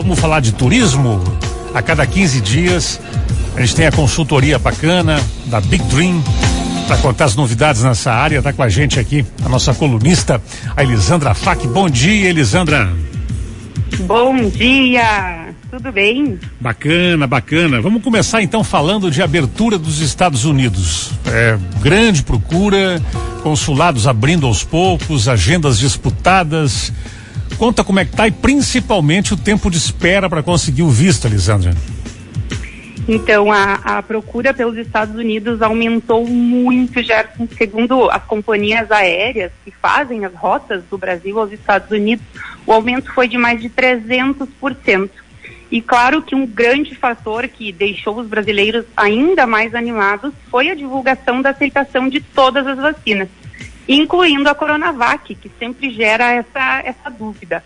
Vamos falar de turismo? A cada 15 dias a gente tem a consultoria bacana da Big Dream para contar as novidades nessa área. Tá com a gente aqui a nossa colunista, a Elisandra Fac. Bom dia, Elisandra. Bom dia, tudo bem? Bacana, bacana. Vamos começar então falando de abertura dos Estados Unidos. É, grande procura, consulados abrindo aos poucos, agendas disputadas. Conta como é que tá e principalmente o tempo de espera para conseguir o visto, Elisandra. Então, a, a, procura pelos Estados Unidos aumentou muito, Gerson. Segundo as companhias aéreas que fazem as rotas do Brasil aos Estados Unidos, o aumento foi de mais de 300%. E claro que um grande fator que deixou os brasileiros ainda mais animados foi a divulgação da aceitação de todas as vacinas, incluindo a Coronavac, que sempre gera essa, essa dúvida.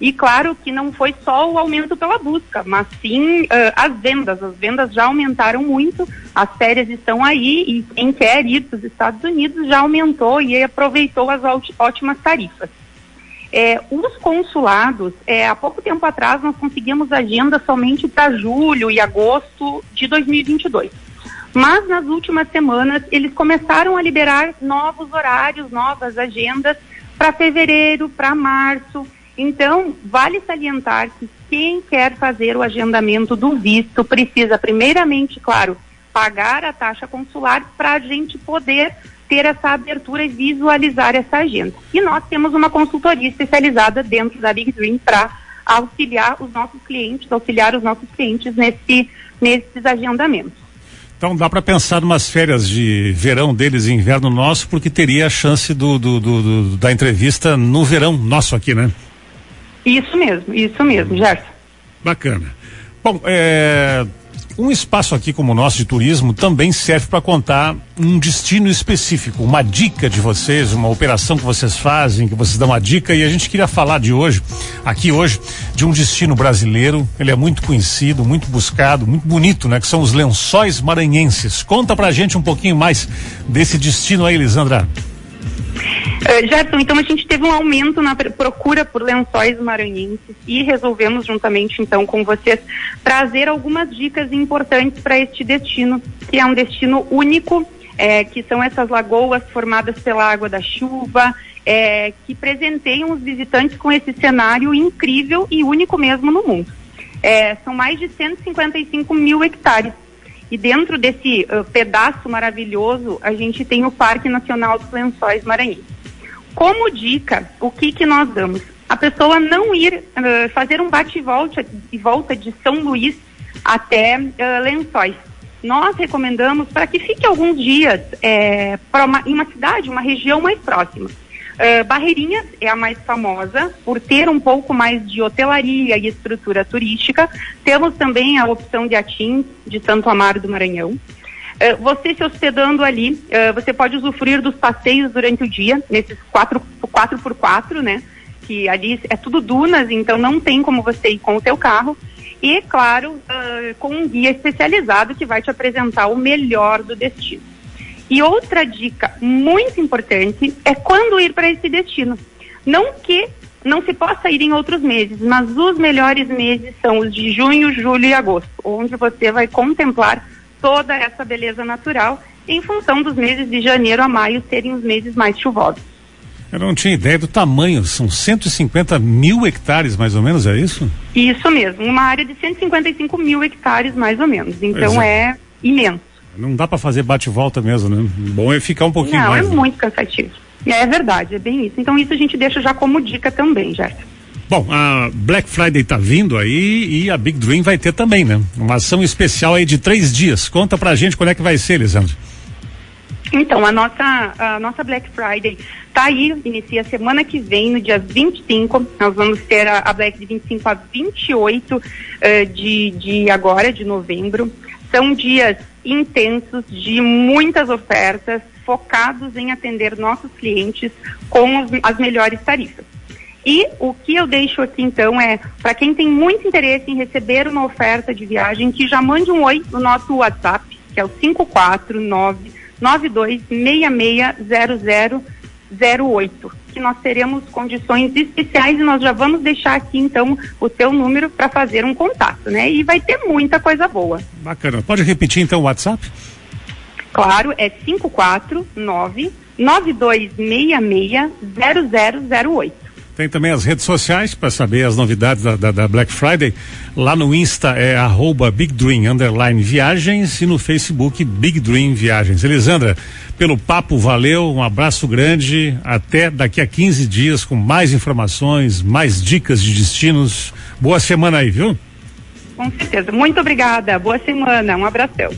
E claro que não foi só o aumento pela busca, mas sim uh, as vendas. As vendas já aumentaram muito, as férias estão aí e quem quer ir para os Estados Unidos já aumentou e aproveitou as ótimas tarifas. É, os consulados, é, há pouco tempo atrás nós conseguimos agenda somente para julho e agosto de 2022. Mas nas últimas semanas eles começaram a liberar novos horários, novas agendas para fevereiro, para março. Então, vale salientar que quem quer fazer o agendamento do visto precisa, primeiramente, claro, pagar a taxa consular para a gente poder ter essa abertura e visualizar essa agenda. E nós temos uma consultoria especializada dentro da Big Dream para auxiliar os nossos clientes, auxiliar os nossos clientes nesse, nesses agendamentos. Então dá para pensar umas férias de verão deles e inverno nosso, porque teria a chance do, do, do, do da entrevista no verão nosso aqui, né? Isso mesmo, isso mesmo, Gerson. Bacana. Bom, é, um espaço aqui como o nosso de turismo também serve para contar um destino específico, uma dica de vocês, uma operação que vocês fazem, que vocês dão uma dica e a gente queria falar de hoje, aqui hoje, de um destino brasileiro. Ele é muito conhecido, muito buscado, muito bonito, né? Que são os lençóis maranhenses. Conta pra gente um pouquinho mais desse destino aí, Elisandra. Uh, Gerson, então a gente teve um aumento na procura por lençóis maranhenses e resolvemos juntamente então com vocês trazer algumas dicas importantes para este destino, que é um destino único, é, que são essas lagoas formadas pela água da chuva, é, que presenteiam os visitantes com esse cenário incrível e único mesmo no mundo. É, são mais de 155 mil hectares. E dentro desse uh, pedaço maravilhoso, a gente tem o Parque Nacional dos Lençóis Maranhenses. Como dica, o que, que nós damos? A pessoa não ir uh, fazer um bate-volta e volta de São Luís até uh, Lençóis. Nós recomendamos para que fique alguns dias é, uma, em uma cidade, uma região mais próxima. Uh, Barreirinhas é a mais famosa por ter um pouco mais de hotelaria e estrutura turística. Temos também a opção de Atim, de Santo Amaro do Maranhão. Uh, você se hospedando ali, uh, você pode usufruir dos passeios durante o dia, nesses 4, 4 por 4 né? Que ali é tudo dunas, então não tem como você ir com o seu carro. E, claro, uh, com um guia especializado que vai te apresentar o melhor do destino. E outra dica muito importante é quando ir para esse destino. Não que não se possa ir em outros meses, mas os melhores meses são os de junho, julho e agosto, onde você vai contemplar toda essa beleza natural em função dos meses de janeiro a maio serem os meses mais chuvosos. Eu não tinha ideia do tamanho, são 150 mil hectares mais ou menos, é isso? Isso mesmo, uma área de 155 mil hectares mais ou menos, então é. é imenso. Não dá para fazer bate-volta mesmo, né? Bom é ficar um pouquinho não, mais. Não, é né? muito cansativo. É verdade, é bem isso. Então isso a gente deixa já como dica também, Jéssica. Bom, a Black Friday tá vindo aí e a Big Dream vai ter também, né? Uma ação especial aí de três dias. Conta pra gente quando é que vai ser, Lisandro. Então, a nossa, a nossa Black Friday tá aí, inicia semana que vem, no dia 25. Nós vamos ter a, a Black de 25 a 28 uh, eh, de, de agora, de novembro. São dias intensos de muitas ofertas, focados em atender nossos clientes com as melhores tarifas. E o que eu deixo aqui então é, para quem tem muito interesse em receber uma oferta de viagem, que já mande um oi no nosso WhatsApp, que é o 549 92660008. que nós teremos condições especiais e nós já vamos deixar aqui então o seu número para fazer um contato, né? E vai ter muita coisa boa. Bacana. Pode repetir então o WhatsApp? Claro, é 549 9266 0008. Tem também as redes sociais para saber as novidades da, da, da, Black Friday. Lá no Insta é arroba Big Dream Underline Viagens e no Facebook Big Dream Viagens. Elisandra, pelo papo, valeu, um abraço grande. Até daqui a 15 dias com mais informações, mais dicas de destinos. Boa semana aí, viu? Com certeza. Muito obrigada. Boa semana. Um abração.